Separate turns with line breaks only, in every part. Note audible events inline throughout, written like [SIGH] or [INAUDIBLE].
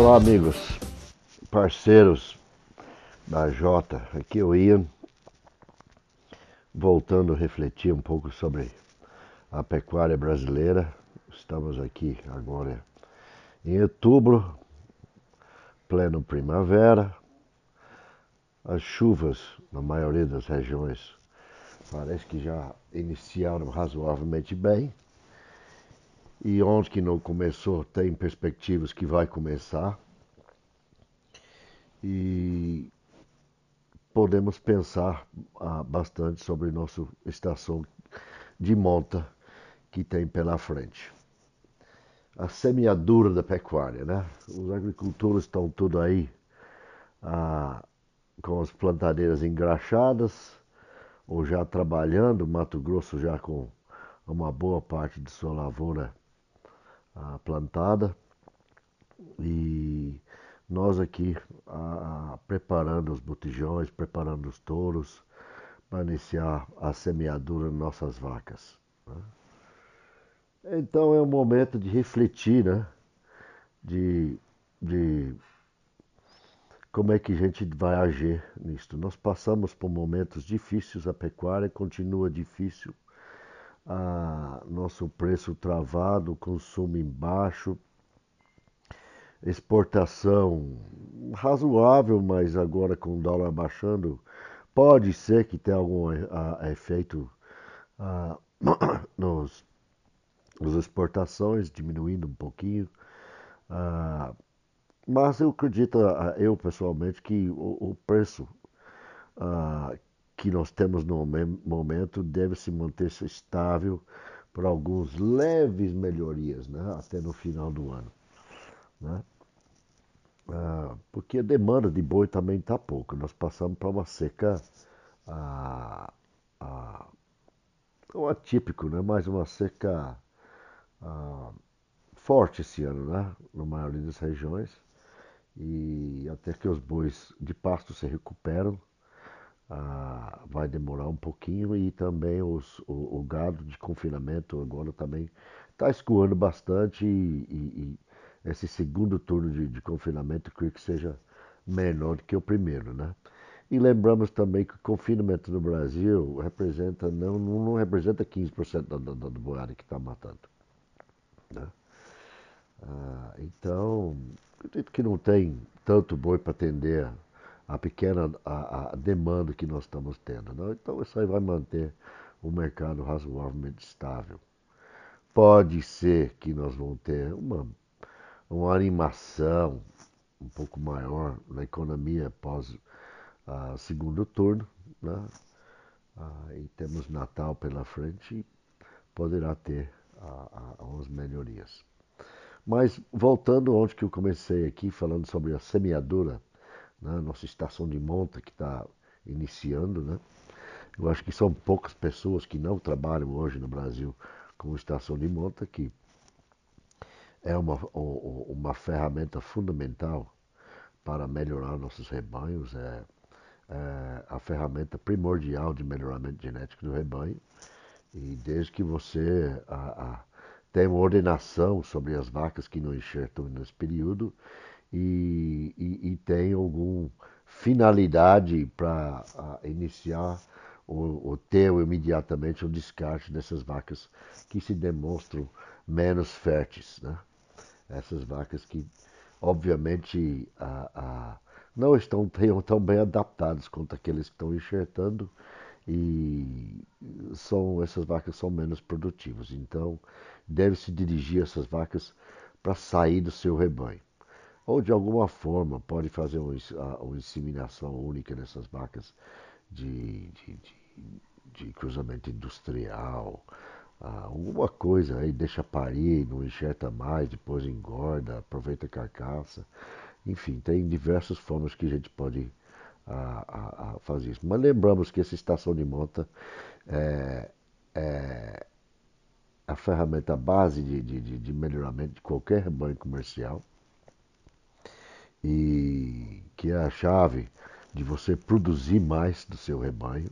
Olá, amigos, parceiros da Jota. Aqui é o Ian, voltando a refletir um pouco sobre a pecuária brasileira. Estamos aqui agora em outubro, pleno primavera. As chuvas na maioria das regiões parece que já iniciaram razoavelmente bem. E onde que não começou, tem perspectivas que vai começar. E podemos pensar ah, bastante sobre nossa estação de monta que tem pela frente. A semeadura da pecuária, né? Os agricultores estão tudo aí ah, com as plantadeiras engraxadas ou já trabalhando, Mato Grosso já com uma boa parte de sua lavoura a plantada e nós aqui preparando os botijões, preparando os touros para iniciar a semeadura das nossas vacas. Né? Então é um momento de refletir, né? De, de como é que a gente vai agir nisto. Nós passamos por momentos difíceis, a pecuária continua difícil a nosso preço travado, consumo embaixo, exportação razoável, mas agora com o dólar baixando, pode ser que tenha algum a, efeito a, [COUGHS] nos, nos exportações, diminuindo um pouquinho. A, mas eu acredito, eu pessoalmente, que o, o preço que nós temos no momento deve se manter estável por alguns leves melhorias, né, até no final do ano. Né? Ah, porque a demanda de boi também está pouca. Nós passamos para uma seca ah, ah, não atípico, né? mas uma seca ah, forte esse ano, né? na maioria das regiões. E até que os bois de pasto se recuperam, ah, vai demorar um pouquinho e também os, o, o, gado de confinamento agora também está escoando bastante e, e, e, esse segundo turno de, de confinamento creio que seja menor do que o primeiro, né? E lembramos também que o confinamento no Brasil representa não, não representa 15% da, da, do boiada que está matando. Né? Ah, então, acredito que não tem tanto boi para atender a pequena a, a demanda que nós estamos tendo. Não? Então isso aí vai manter o mercado razoavelmente estável. Pode ser que nós vamos ter uma, uma animação um pouco maior na economia após o segundo turno, né? Ah, e temos Natal pela frente e poderá ter algumas melhorias. Mas voltando onde que eu comecei aqui, falando sobre a semeadura né? nossa estação de monta que está iniciando. Né? Eu acho que são poucas pessoas que não trabalham hoje no Brasil com estação de monta, que é uma, uma ferramenta fundamental para melhorar nossos rebanhos, é, é a ferramenta primordial de melhoramento genético do rebanho. E desde que você a, a, tem uma ordenação sobre as vacas que não enxertam nesse período, e, tem alguma finalidade para iniciar ou, ou ter imediatamente o descarte dessas vacas que se demonstram menos férteis. Né? Essas vacas que, obviamente, a, a, não estão tão bem adaptadas quanto aqueles que estão enxertando e são, essas vacas são menos produtivas. Então, deve-se dirigir essas vacas para sair do seu rebanho ou de alguma forma pode fazer uma, inseminação única nessas vacas de, de, de, de cruzamento industrial, ah, alguma coisa aí, deixa parir, não enxerta mais, depois engorda, aproveita a carcaça. Enfim, tem diversas formas que a gente pode ah, ah, fazer isso. Mas lembramos que essa estação de monta é, é a ferramenta base de, de, de melhoramento de qualquer rebanho comercial e que é a chave de você produzir mais do seu rebanho,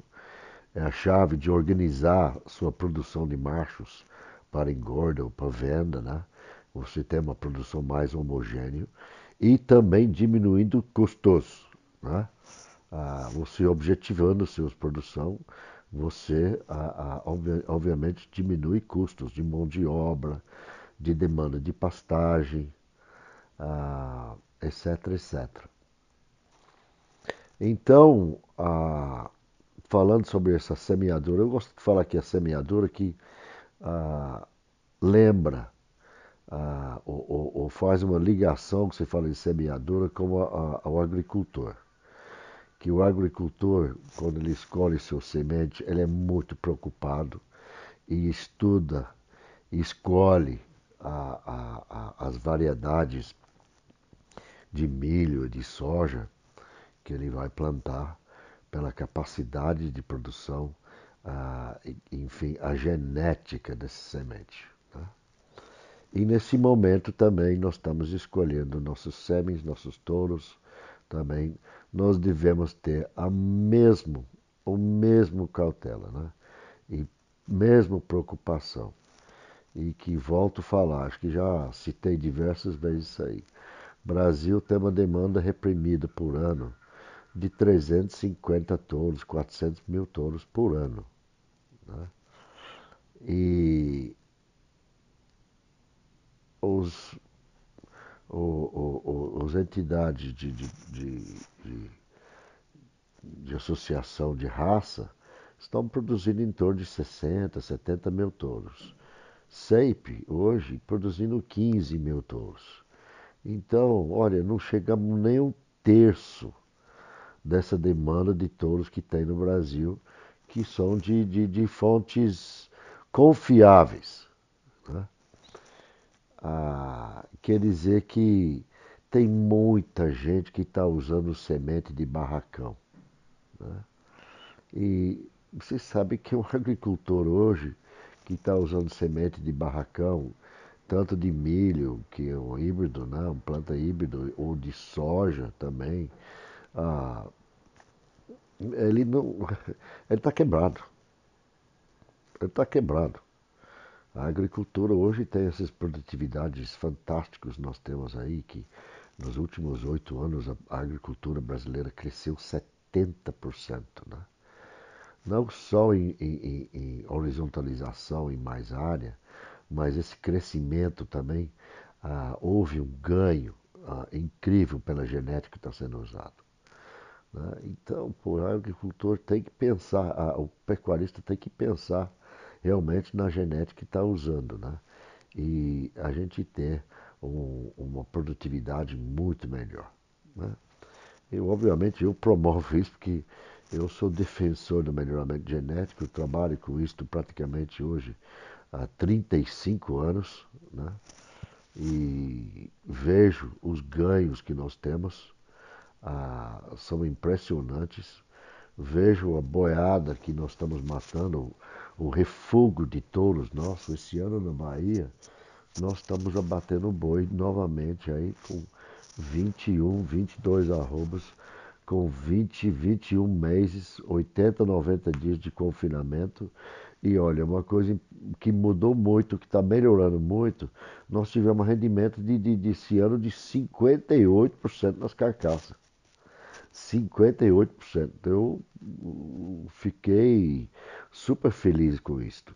é a chave de organizar sua produção de machos para engorda ou para venda, né? Você tem uma produção mais homogênea e também diminuindo custos. Né? Ah, você objetivando suas produção, você ah, ah, obviamente diminui custos de mão de obra, de demanda de pastagem, etc, etc. Então, falando sobre essa semeadura, eu gosto de falar que a semeadura que lembra ou, ou, faz uma ligação que você fala de semeadura com a, a, o agricultor. Que o agricultor, quando ele escolhe seu semente, ele é muito preocupado e estuda, escolhe a, a, as variedades de milho, de soja que ele vai plantar, pela capacidade de produção, enfim, a genética desse semente. E nesse momento também nós estamos escolhendo nossos sêmens, nossos touros, também nós devemos ter a mesmo, o mesmo cautela, né? E mesmo preocupação. E que volto a falar, acho que já citei diversas vezes isso aí. Brasil tem uma demanda reprimida por ano de 350 touros, 400 mil touros por ano. Né? E os, o, o, entidades de, de, de, de, associação de raça estão produzindo em torno de 60, 70 mil touros. SEIP, hoje, produzindo 15 mil touros. Então, olha, não chegamos nem um terço dessa demanda de touros que tem no Brasil, que são de, de, de fontes confiáveis. Né? Ah, quer dizer que tem muita gente que está usando semente de barracão. Né? E você sabe que o [LAUGHS] agricultor hoje que está usando semente de barracão, tanto de milho, que é um híbrido, né? um planta híbrido, ou de soja também, ah, ele não. [LAUGHS] Ele está quebrado. Ele está quebrado. A agricultura hoje tem essas produtividades fantásticas nós temos aí, que nos últimos oito anos a agricultura brasileira cresceu 70%. Né? Não só em, em, em horizontalização em mais área, mas esse crescimento também, ah, houve um ganho ah, incrível pela genética que está sendo usada. Né? Então, pô, o agricultor tem que pensar, ah, o pecuarista tem que pensar realmente na genética que está usando, né? E a gente ter um, uma produtividade muito melhor. Né? E, obviamente, eu promovo isso porque eu sou defensor do melhoramento genético, eu trabalho com isso praticamente hoje há 35 anos, né? E vejo os ganhos que nós temos, ah, são impressionantes. Vejo a boiada que nós estamos matando, o refúgio de touros nosso. Esse ano na Bahia, nós estamos abatendo boi novamente aí com 21, 22 arrobas, com 20, 21 meses, 80, 90 dias de confinamento. E olha, uma coisa que mudou muito, que está melhorando muito, nós tivemos rendimento de, de, desse ano de 58% nas carcaças. 58%. Eu fiquei super feliz com isto.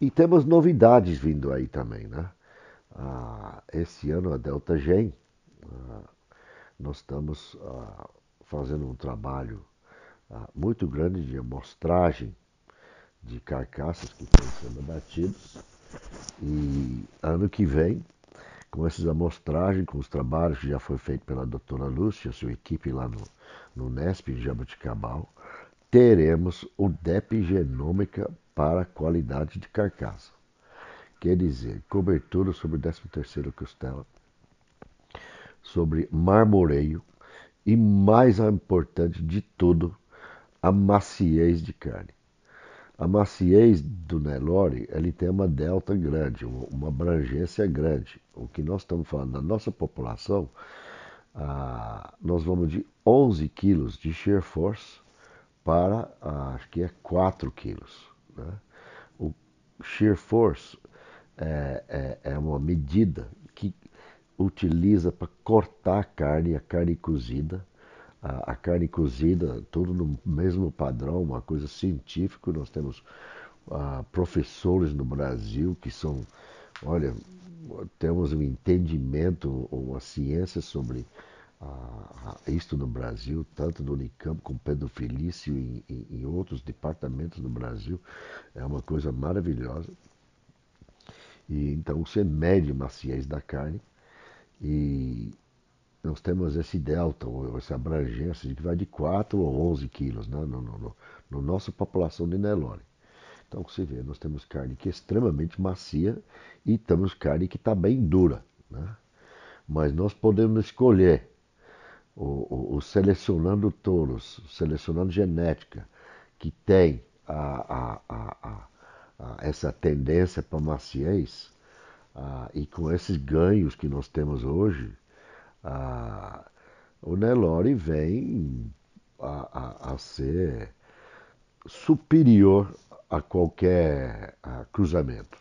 E temos novidades vindo aí também, né? Ah, esse ano a Delta Gen, ah, nós estamos ah, fazendo um trabalho ah, muito grande de amostragem de carcaças que estão sendo abatidos. E ano que vem com essas amostragens, com os trabalhos que já foi feito pela doutora Lúcia, sua equipe lá no, no Nesp, em Jabuticabal, teremos o DEP Genômica para qualidade de carcaça. Quer dizer, cobertura sobre o 13º costela, sobre marmoreio e, mais importante de tudo, a maciez de carne. A maciez do Nelore, ele tem uma delta grande, uma abrangência grande. O que nós estamos falando da nossa população, ah, nós vamos de 11 quilos de shear force para, ah, acho que é 4 quilos. Né? O shear force é, é, é uma medida que utiliza para cortar a carne, a carne cozida. A, a, carne cozida, tudo no mesmo padrão, uma coisa científica. Nós temos uh, professores no Brasil que são, olha, temos um entendimento, uma ciência sobre uh, isto no Brasil, tanto no Unicamp como Pedro Felício e em outros departamentos do Brasil. É uma coisa maravilhosa. E, então você mede maciez da carne e nós temos esse delta, ou essa abrangência que vai de 4 ou 11 quilos né, no, no, no, no nossa população de Nelore. Então você vê, nós temos carne que é extremamente macia e temos carne que está bem dura. Né? Mas nós podemos escolher, o, selecionando touros, selecionando genética, que tem a, a, a, essa tendência para maciez, e com esses ganhos que nós temos hoje, o Nelore vem a, a, a ser superior a qualquer a cruzamento.